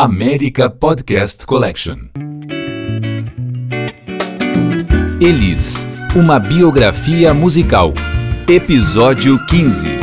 América Podcast Collection. Elis, uma biografia musical. Episódio 15.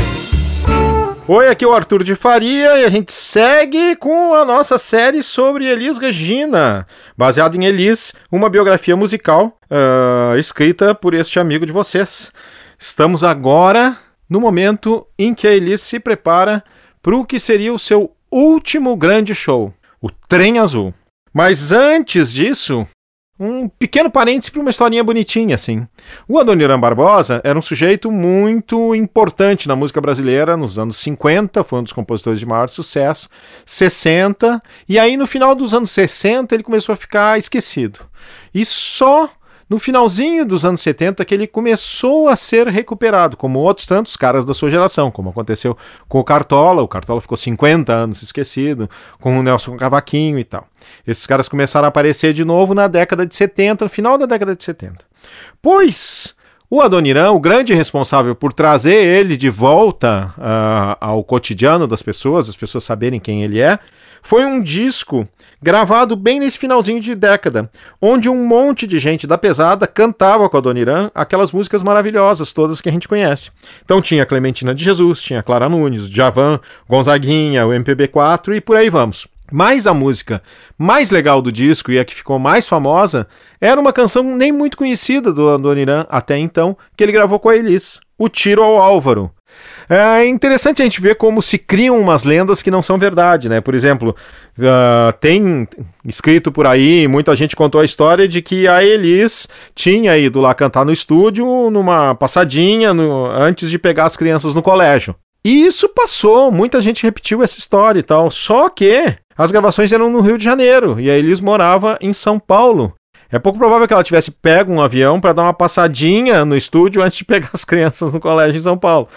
Oi, aqui é o Arthur de Faria e a gente segue com a nossa série sobre Elis Regina, baseado em Elis, uma biografia musical uh, escrita por este amigo de vocês. Estamos agora no momento em que a Elis se prepara para o que seria o seu último grande show, o Trem Azul. Mas antes disso, um pequeno parêntese para uma historinha bonitinha, assim. O Adoniran Barbosa era um sujeito muito importante na música brasileira nos anos 50, foi um dos compositores de maior sucesso, 60, e aí no final dos anos 60 ele começou a ficar esquecido. E só no finalzinho dos anos 70 que ele começou a ser recuperado, como outros tantos caras da sua geração, como aconteceu com o Cartola, o Cartola ficou 50 anos esquecido, com o Nelson Cavaquinho e tal. Esses caras começaram a aparecer de novo na década de 70, no final da década de 70. Pois o Adoniran, o grande responsável por trazer ele de volta uh, ao cotidiano das pessoas, as pessoas saberem quem ele é, foi um disco gravado bem nesse finalzinho de década, onde um monte de gente da pesada cantava com a Adoniran aquelas músicas maravilhosas, todas que a gente conhece. Então tinha Clementina de Jesus, tinha Clara Nunes, Javan, Gonzaguinha, o MPB4 e por aí vamos. Mas a música mais legal do disco e a que ficou mais famosa era uma canção nem muito conhecida do Adoniran até então, que ele gravou com a Elis, O Tiro ao Álvaro. É interessante a gente ver como se criam umas lendas que não são verdade, né? Por exemplo, uh, tem escrito por aí, muita gente contou a história de que a Elis tinha ido lá cantar no estúdio numa passadinha no, antes de pegar as crianças no colégio. E isso passou, muita gente repetiu essa história e tal. Só que as gravações eram no Rio de Janeiro e a Elis morava em São Paulo. É pouco provável que ela tivesse pego um avião para dar uma passadinha no estúdio antes de pegar as crianças no colégio em São Paulo.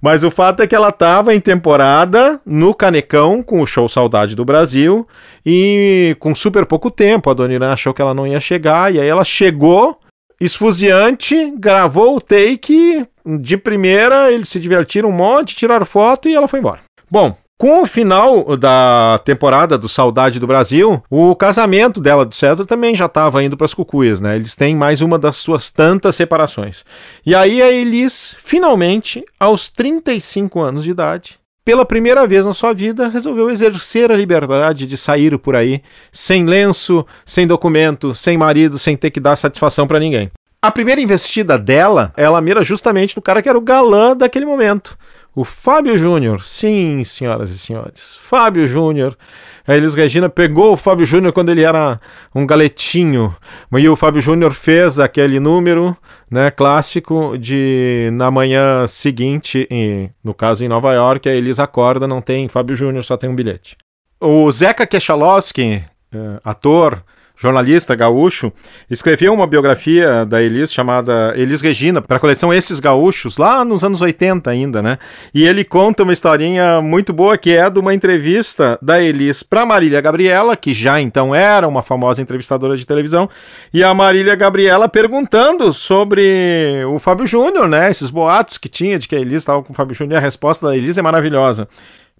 Mas o fato é que ela estava em temporada no Canecão com o show Saudade do Brasil e com super pouco tempo. A Dona Irã achou que ela não ia chegar e aí ela chegou esfuziante, gravou o take de primeira, eles se divertiram um monte, tiraram foto e ela foi embora. Bom, com o final da temporada do Saudade do Brasil, o casamento dela do César também já estava indo para as cucuias, né? Eles têm mais uma das suas tantas separações. E aí a Elis, finalmente, aos 35 anos de idade, pela primeira vez na sua vida, resolveu exercer a liberdade de sair por aí, sem lenço, sem documento, sem marido, sem ter que dar satisfação para ninguém. A primeira investida dela, ela mira justamente no cara que era o galã daquele momento. O Fábio Júnior, sim, senhoras e senhores, Fábio Júnior. A Elis Regina pegou o Fábio Júnior quando ele era um galetinho. E o Fábio Júnior fez aquele número né, clássico de na manhã seguinte, no caso em Nova York, a Elis acorda, não tem Fábio Júnior, só tem um bilhete. O Zeca Kechalowski, eh, ator, jornalista gaúcho, escreveu uma biografia da Elis chamada Elis Regina, para a coleção Esses Gaúchos, lá nos anos 80 ainda, né? E ele conta uma historinha muito boa que é de uma entrevista da Elis para Marília Gabriela, que já então era uma famosa entrevistadora de televisão, e a Marília Gabriela perguntando sobre o Fábio Júnior, né? Esses boatos que tinha de que a Elis estava com o Fábio Júnior, e a resposta da Elis é maravilhosa.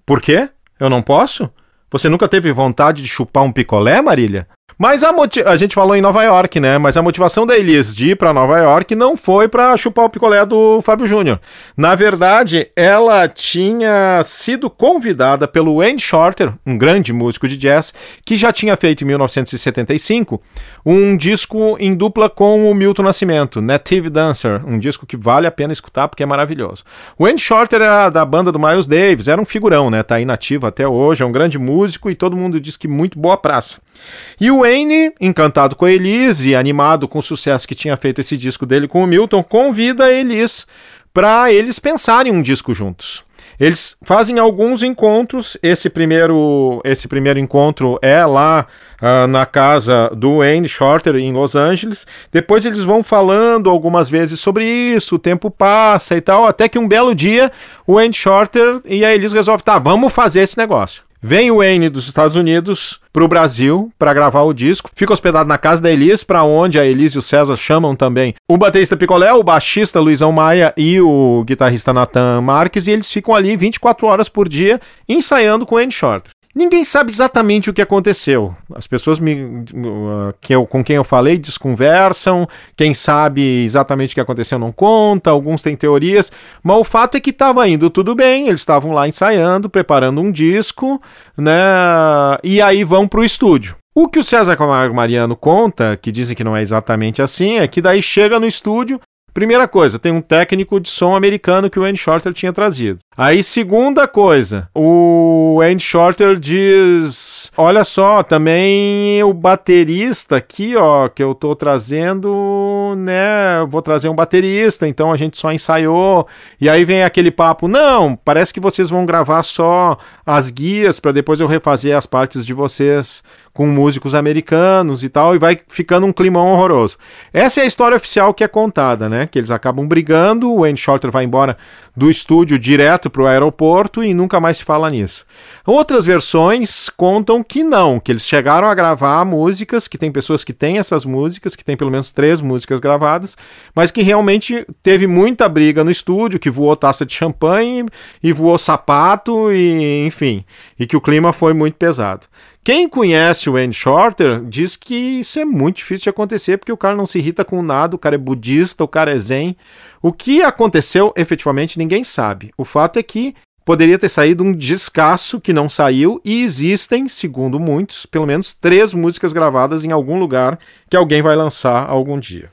Por quê? Eu não posso? Você nunca teve vontade de chupar um picolé, Marília? Mas a, a gente falou em Nova York, né? Mas a motivação da Elis de ir para Nova York não foi para chupar o picolé do Fábio Júnior. Na verdade, ela tinha sido convidada pelo Wayne Shorter, um grande músico de jazz, que já tinha feito em 1975 um disco em dupla com o Milton Nascimento, Native Dancer, um disco que vale a pena escutar porque é maravilhoso. O Wayne Shorter era da banda do Miles Davis, era um figurão, né? Tá inativo até hoje, é um grande músico e todo mundo diz que muito boa praça. E o Wayne, encantado com a Elise e animado com o sucesso que tinha feito esse disco dele com o Milton, convida a Elise para eles pensarem um disco juntos. Eles fazem alguns encontros. Esse primeiro, esse primeiro encontro é lá uh, na casa do Wayne Shorter em Los Angeles. Depois eles vão falando algumas vezes sobre isso. O tempo passa e tal, até que um belo dia o Wayne Shorter e a Elise resolvem, tá, vamos fazer esse negócio. Vem o Wayne dos Estados Unidos para o Brasil para gravar o disco. Fica hospedado na casa da Elis, para onde a Elis e o César chamam também o baterista Picolé, o baixista Luizão Maia e o guitarrista Nathan Marques. E eles ficam ali 24 horas por dia ensaiando com o Wayne Shorter. Ninguém sabe exatamente o que aconteceu. As pessoas me, uh, que eu, com quem eu falei desconversam, quem sabe exatamente o que aconteceu não conta, alguns têm teorias, mas o fato é que estava indo tudo bem, eles estavam lá ensaiando, preparando um disco, né? E aí vão para o estúdio. O que o César Camargo Mariano conta, que dizem que não é exatamente assim, é que daí chega no estúdio, Primeira coisa, tem um técnico de som americano que o Andy Shorter tinha trazido. Aí, segunda coisa, o Andy Shorter diz: Olha só, também o baterista aqui, ó, que eu tô trazendo, né? Vou trazer um baterista, então a gente só ensaiou. E aí vem aquele papo: Não, parece que vocês vão gravar só as guias para depois eu refazer as partes de vocês com músicos americanos e tal, e vai ficando um climão horroroso. Essa é a história oficial que é contada, né? Que eles acabam brigando, o Andy Shorter vai embora do estúdio direto para o aeroporto e nunca mais se fala nisso. Outras versões contam que não, que eles chegaram a gravar músicas, que tem pessoas que têm essas músicas, que tem pelo menos três músicas gravadas, mas que realmente teve muita briga no estúdio, que voou taça de champanhe e voou sapato e enfim, e que o clima foi muito pesado. Quem conhece o Andy Shorter diz que isso é muito difícil de acontecer porque o cara não se irrita com nada, o cara é budista, o cara é zen. O que aconteceu efetivamente ninguém sabe. O fato é que poderia ter saído um descasso que não saiu e existem, segundo muitos, pelo menos três músicas gravadas em algum lugar que alguém vai lançar algum dia.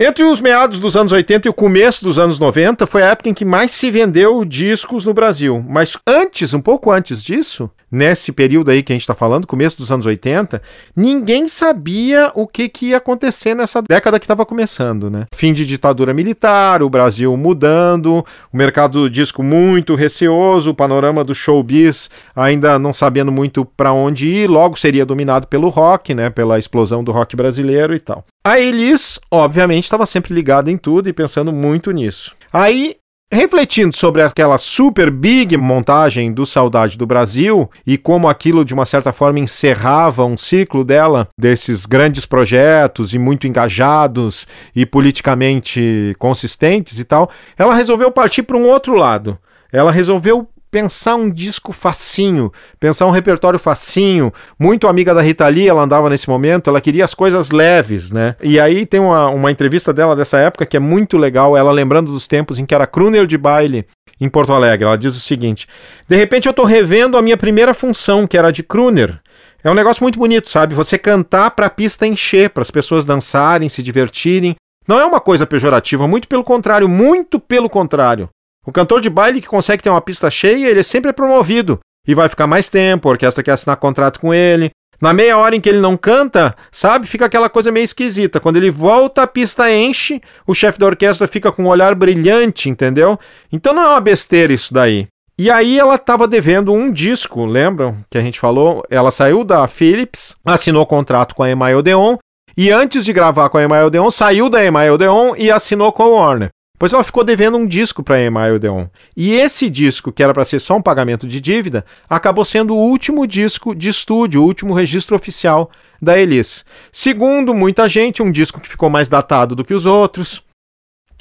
Entre os meados dos anos 80 e o começo dos anos 90 foi a época em que mais se vendeu discos no Brasil. Mas antes, um pouco antes disso, nesse período aí que a gente está falando, começo dos anos 80, ninguém sabia o que, que ia acontecer nessa década que estava começando, né? Fim de ditadura militar, o Brasil mudando, o mercado do disco muito receoso, o panorama do showbiz ainda não sabendo muito para onde ir, logo seria dominado pelo rock, né? Pela explosão do rock brasileiro e tal. A Elis, obviamente, estava sempre ligada em tudo e pensando muito nisso. Aí Refletindo sobre aquela super big montagem do Saudade do Brasil e como aquilo de uma certa forma encerrava um ciclo dela, desses grandes projetos e muito engajados e politicamente consistentes e tal, ela resolveu partir para um outro lado. Ela resolveu pensar um disco facinho, pensar um repertório facinho. Muito amiga da Rita Lee, ela andava nesse momento, ela queria as coisas leves, né? E aí tem uma, uma entrevista dela dessa época que é muito legal, ela lembrando dos tempos em que era crooner de baile em Porto Alegre. Ela diz o seguinte: De repente eu tô revendo a minha primeira função, que era de crooner. É um negócio muito bonito, sabe? Você cantar para a pista encher, para as pessoas dançarem, se divertirem. Não é uma coisa pejorativa, muito pelo contrário, muito pelo contrário. O cantor de baile que consegue ter uma pista cheia, ele sempre é promovido e vai ficar mais tempo, a orquestra quer assinar contrato com ele. Na meia hora em que ele não canta, sabe, fica aquela coisa meio esquisita. Quando ele volta, a pista enche, o chefe da orquestra fica com um olhar brilhante, entendeu? Então não é uma besteira isso daí. E aí ela estava devendo um disco, lembram que a gente falou? Ela saiu da Philips, assinou contrato com a Email Odeon e antes de gravar com a Email Odeon, saiu da Email Odeon e assinou com a Warner. Pois ela ficou devendo um disco para a EMI Odeon. E esse disco, que era para ser só um pagamento de dívida, acabou sendo o último disco de estúdio, o último registro oficial da Elis. Segundo muita gente, um disco que ficou mais datado do que os outros,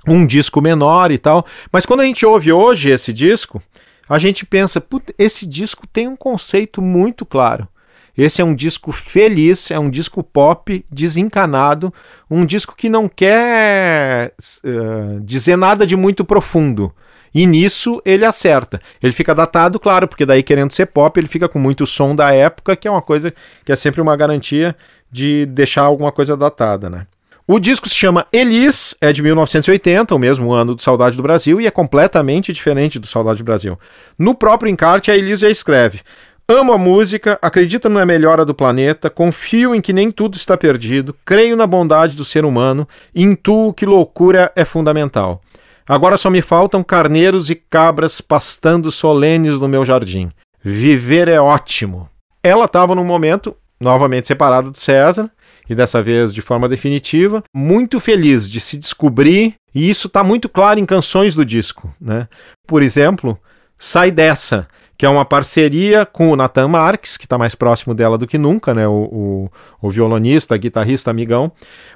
um disco menor e tal. Mas quando a gente ouve hoje esse disco, a gente pensa, esse disco tem um conceito muito claro. Esse é um disco feliz, é um disco pop desencanado, um disco que não quer uh, dizer nada de muito profundo. E nisso ele acerta. Ele fica datado, claro, porque daí querendo ser pop, ele fica com muito som da época, que é uma coisa que é sempre uma garantia de deixar alguma coisa datada, né? O disco se chama Elis, é de 1980, o mesmo ano do Saudade do Brasil, e é completamente diferente do Saudade do Brasil. No próprio encarte, a Elis já escreve: Amo a música, acredito na melhora do planeta, confio em que nem tudo está perdido, creio na bondade do ser humano, intuo que loucura é fundamental. Agora só me faltam carneiros e cabras pastando solenes no meu jardim. Viver é ótimo. Ela estava num momento, novamente separada do César, e dessa vez de forma definitiva, muito feliz de se descobrir, e isso está muito claro em canções do disco. Né? Por exemplo, Sai Dessa que é uma parceria com o Nathan Marques, que está mais próximo dela do que nunca, né? O, o, o violonista, guitarrista, amigão.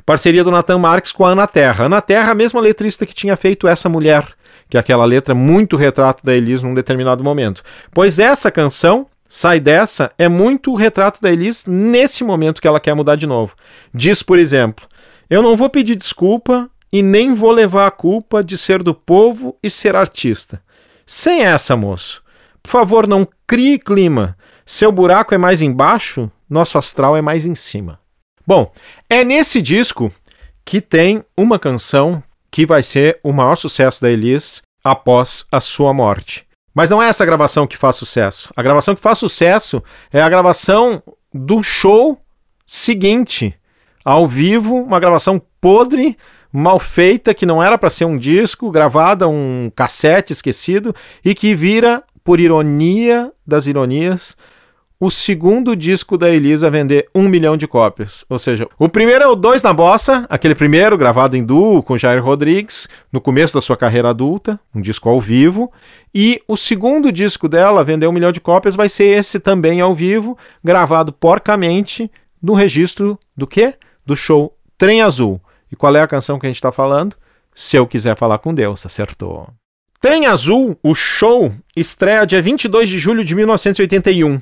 Parceria do Nathan Marques com a Ana Terra. Ana Terra, a mesma letrista que tinha feito essa mulher, que é aquela letra muito retrato da Elis num determinado momento. Pois essa canção, Sai dessa é muito o retrato da Elis nesse momento que ela quer mudar de novo. Diz, por exemplo: Eu não vou pedir desculpa e nem vou levar a culpa de ser do povo e ser artista. Sem essa, moço. Por favor, não crie clima. Seu buraco é mais embaixo, nosso astral é mais em cima. Bom, é nesse disco que tem uma canção que vai ser o maior sucesso da Elis após a sua morte. Mas não é essa gravação que faz sucesso. A gravação que faz sucesso é a gravação do show seguinte, ao vivo, uma gravação podre, mal feita, que não era para ser um disco, gravada um cassete esquecido e que vira, por ironia das ironias, o segundo disco da Elisa vender um milhão de cópias. Ou seja, o primeiro é o Dois na Bossa, aquele primeiro gravado em duo com Jair Rodrigues, no começo da sua carreira adulta, um disco ao vivo. E o segundo disco dela, vender um milhão de cópias, vai ser esse também ao vivo, gravado porcamente no registro do quê? Do show Trem Azul. E qual é a canção que a gente está falando? Se eu quiser falar com Deus, acertou. Trem Azul, o show, estreia dia 22 de julho de 1981.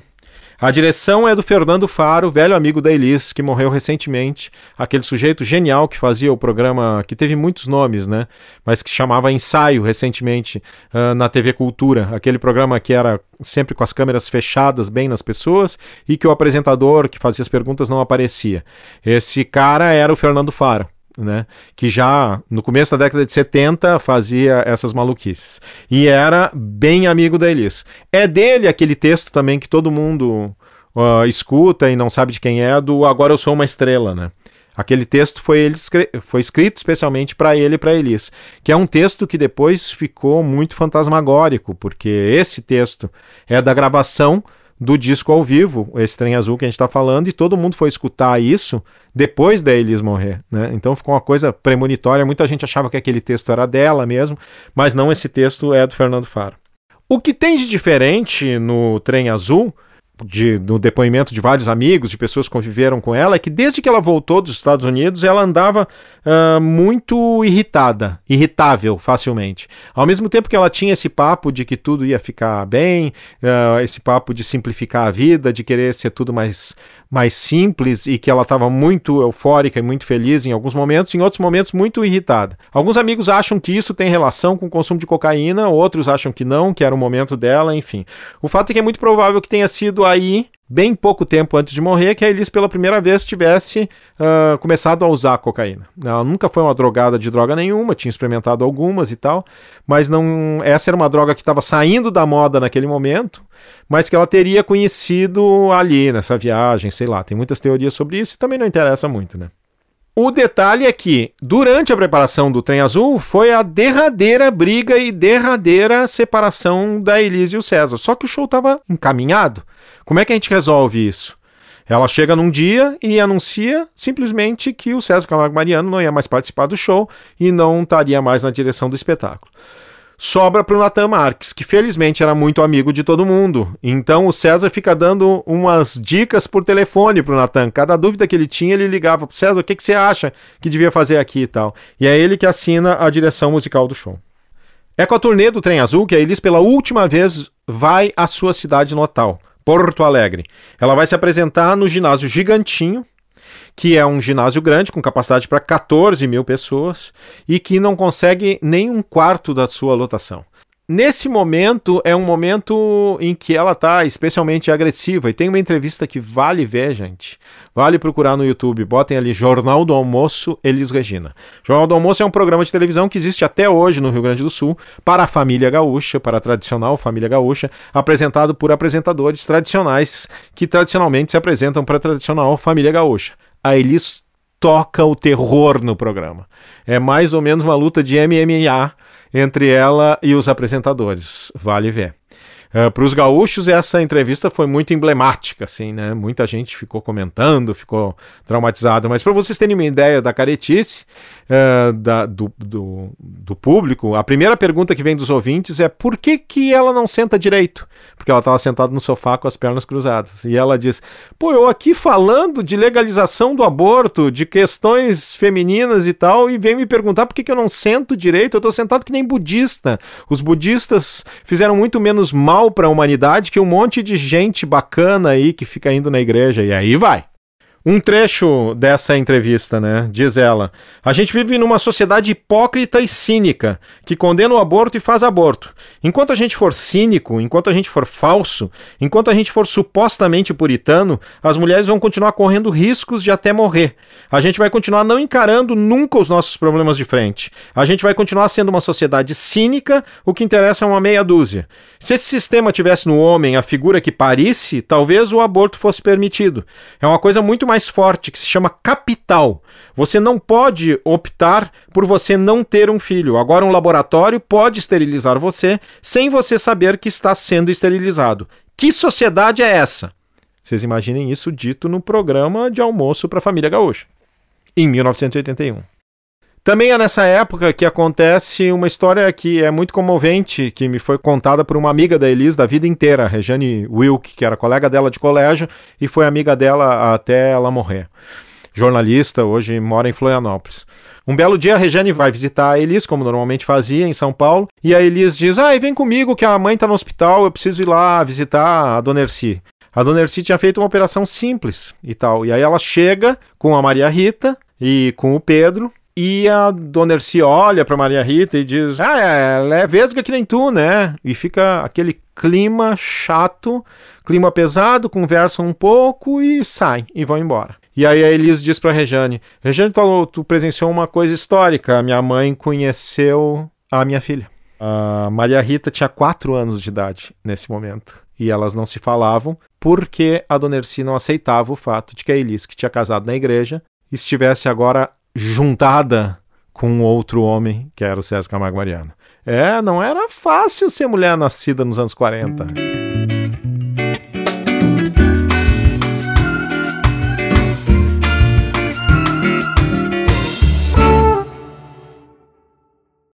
A direção é do Fernando Faro, velho amigo da Elis, que morreu recentemente. Aquele sujeito genial que fazia o programa, que teve muitos nomes, né? Mas que chamava Ensaio recentemente uh, na TV Cultura. Aquele programa que era sempre com as câmeras fechadas bem nas pessoas e que o apresentador que fazia as perguntas não aparecia. Esse cara era o Fernando Faro né? Que já no começo da década de 70 fazia essas maluquices. E era bem amigo da Elis. É dele aquele texto também que todo mundo uh, escuta e não sabe de quem é, do Agora Eu Sou Uma Estrela, né? Aquele texto foi, ele, foi escrito especialmente para ele e para Elis, que é um texto que depois ficou muito fantasmagórico, porque esse texto é da gravação do disco ao vivo, esse trem azul que a gente está falando, e todo mundo foi escutar isso depois da Elis morrer, né? Então ficou uma coisa premonitória. Muita gente achava que aquele texto era dela mesmo, mas não, esse texto é do Fernando Faro. O que tem de diferente no trem azul de, no depoimento de vários amigos, de pessoas que conviveram com ela, é que desde que ela voltou dos Estados Unidos, ela andava uh, muito irritada, irritável facilmente. Ao mesmo tempo que ela tinha esse papo de que tudo ia ficar bem, uh, esse papo de simplificar a vida, de querer ser tudo mais, mais simples e que ela estava muito eufórica e muito feliz em alguns momentos, em outros momentos muito irritada. Alguns amigos acham que isso tem relação com o consumo de cocaína, outros acham que não, que era o momento dela, enfim. O fato é que é muito provável que tenha sido aí, bem pouco tempo antes de morrer, que a Elis pela primeira vez tivesse uh, começado a usar cocaína. Ela nunca foi uma drogada de droga nenhuma, tinha experimentado algumas e tal, mas não essa era uma droga que estava saindo da moda naquele momento, mas que ela teria conhecido ali nessa viagem, sei lá. Tem muitas teorias sobre isso e também não interessa muito, né? O detalhe é que, durante a preparação do Trem Azul, foi a derradeira briga e derradeira separação da Elise e o César. Só que o show estava encaminhado. Como é que a gente resolve isso? Ela chega num dia e anuncia simplesmente que o César Camargo Mariano não ia mais participar do show e não estaria mais na direção do espetáculo sobra para o Natan Marques, que felizmente era muito amigo de todo mundo. Então o César fica dando umas dicas por telefone para o Natan. Cada dúvida que ele tinha, ele ligava para César, o que, que você acha que devia fazer aqui e tal. E é ele que assina a direção musical do show. É com a turnê do Trem Azul que a Elis pela última vez vai à sua cidade natal, Porto Alegre. Ela vai se apresentar no ginásio Gigantinho, que é um ginásio grande, com capacidade para 14 mil pessoas, e que não consegue nem um quarto da sua lotação. Nesse momento é um momento em que ela está especialmente agressiva e tem uma entrevista que vale ver, gente. Vale procurar no YouTube. Botem ali Jornal do Almoço Elis Regina. Jornal do Almoço é um programa de televisão que existe até hoje no Rio Grande do Sul para a família gaúcha, para a tradicional família gaúcha, apresentado por apresentadores tradicionais que tradicionalmente se apresentam para a tradicional família gaúcha a Elis toca o terror no programa. É mais ou menos uma luta de MMA entre ela e os apresentadores. Vale ver. Eh, Para os gaúchos, essa entrevista foi muito emblemática, assim, né? Muita gente ficou comentando, ficou traumatizado. Mas para vocês terem uma ideia da caretice uh, da, do, do, do, público, a primeira pergunta que vem dos ouvintes é por que, que ela não senta direito? Porque ela estava sentada no sofá com as pernas cruzadas. E ela diz: pô, eu aqui falando de legalização do aborto, de questões femininas e tal, e vem me perguntar por que, que eu não sento direito? Eu estou sentado que nem budista. Os budistas fizeram muito menos mal mal para a humanidade que um monte de gente bacana aí que fica indo na igreja. E aí vai. Um trecho dessa entrevista, né? Diz ela: A gente vive numa sociedade hipócrita e cínica, que condena o aborto e faz aborto. Enquanto a gente for cínico, enquanto a gente for falso, enquanto a gente for supostamente puritano, as mulheres vão continuar correndo riscos de até morrer. A gente vai continuar não encarando nunca os nossos problemas de frente. A gente vai continuar sendo uma sociedade cínica, o que interessa é uma meia dúzia. Se esse sistema tivesse no homem a figura que parisse, talvez o aborto fosse permitido. É uma coisa muito mais forte que se chama capital. Você não pode optar por você não ter um filho. Agora, um laboratório pode esterilizar você sem você saber que está sendo esterilizado. Que sociedade é essa? Vocês imaginem isso dito no programa de almoço para a família gaúcha, em 1981. Também é nessa época que acontece uma história que é muito comovente, que me foi contada por uma amiga da Elis da vida inteira, Rejane Wilk, que era colega dela de colégio e foi amiga dela até ela morrer. Jornalista, hoje mora em Florianópolis. Um belo dia a Rejane vai visitar a Elis, como normalmente fazia, em São Paulo, e a Elis diz: Ah, vem comigo que a mãe está no hospital, eu preciso ir lá visitar a Dona Erci. A Dona Erci tinha feito uma operação simples e tal. E aí ela chega com a Maria Rita e com o Pedro, e a Dona Erci olha para Maria Rita e diz: Ah, ela é vesga que nem tu, né? E fica aquele clima chato, clima pesado, conversam um pouco e saem e vão embora. E aí a Elise diz para Rejane: Rejane, tu, tu presenciou uma coisa histórica. Minha mãe conheceu a minha filha. A Maria Rita tinha quatro anos de idade nesse momento. E elas não se falavam porque a Dona Erci não aceitava o fato de que a Elise, que tinha casado na igreja, estivesse agora juntada com outro homem, que era o César Camargo Mariano. É, não era fácil ser mulher nascida nos anos 40.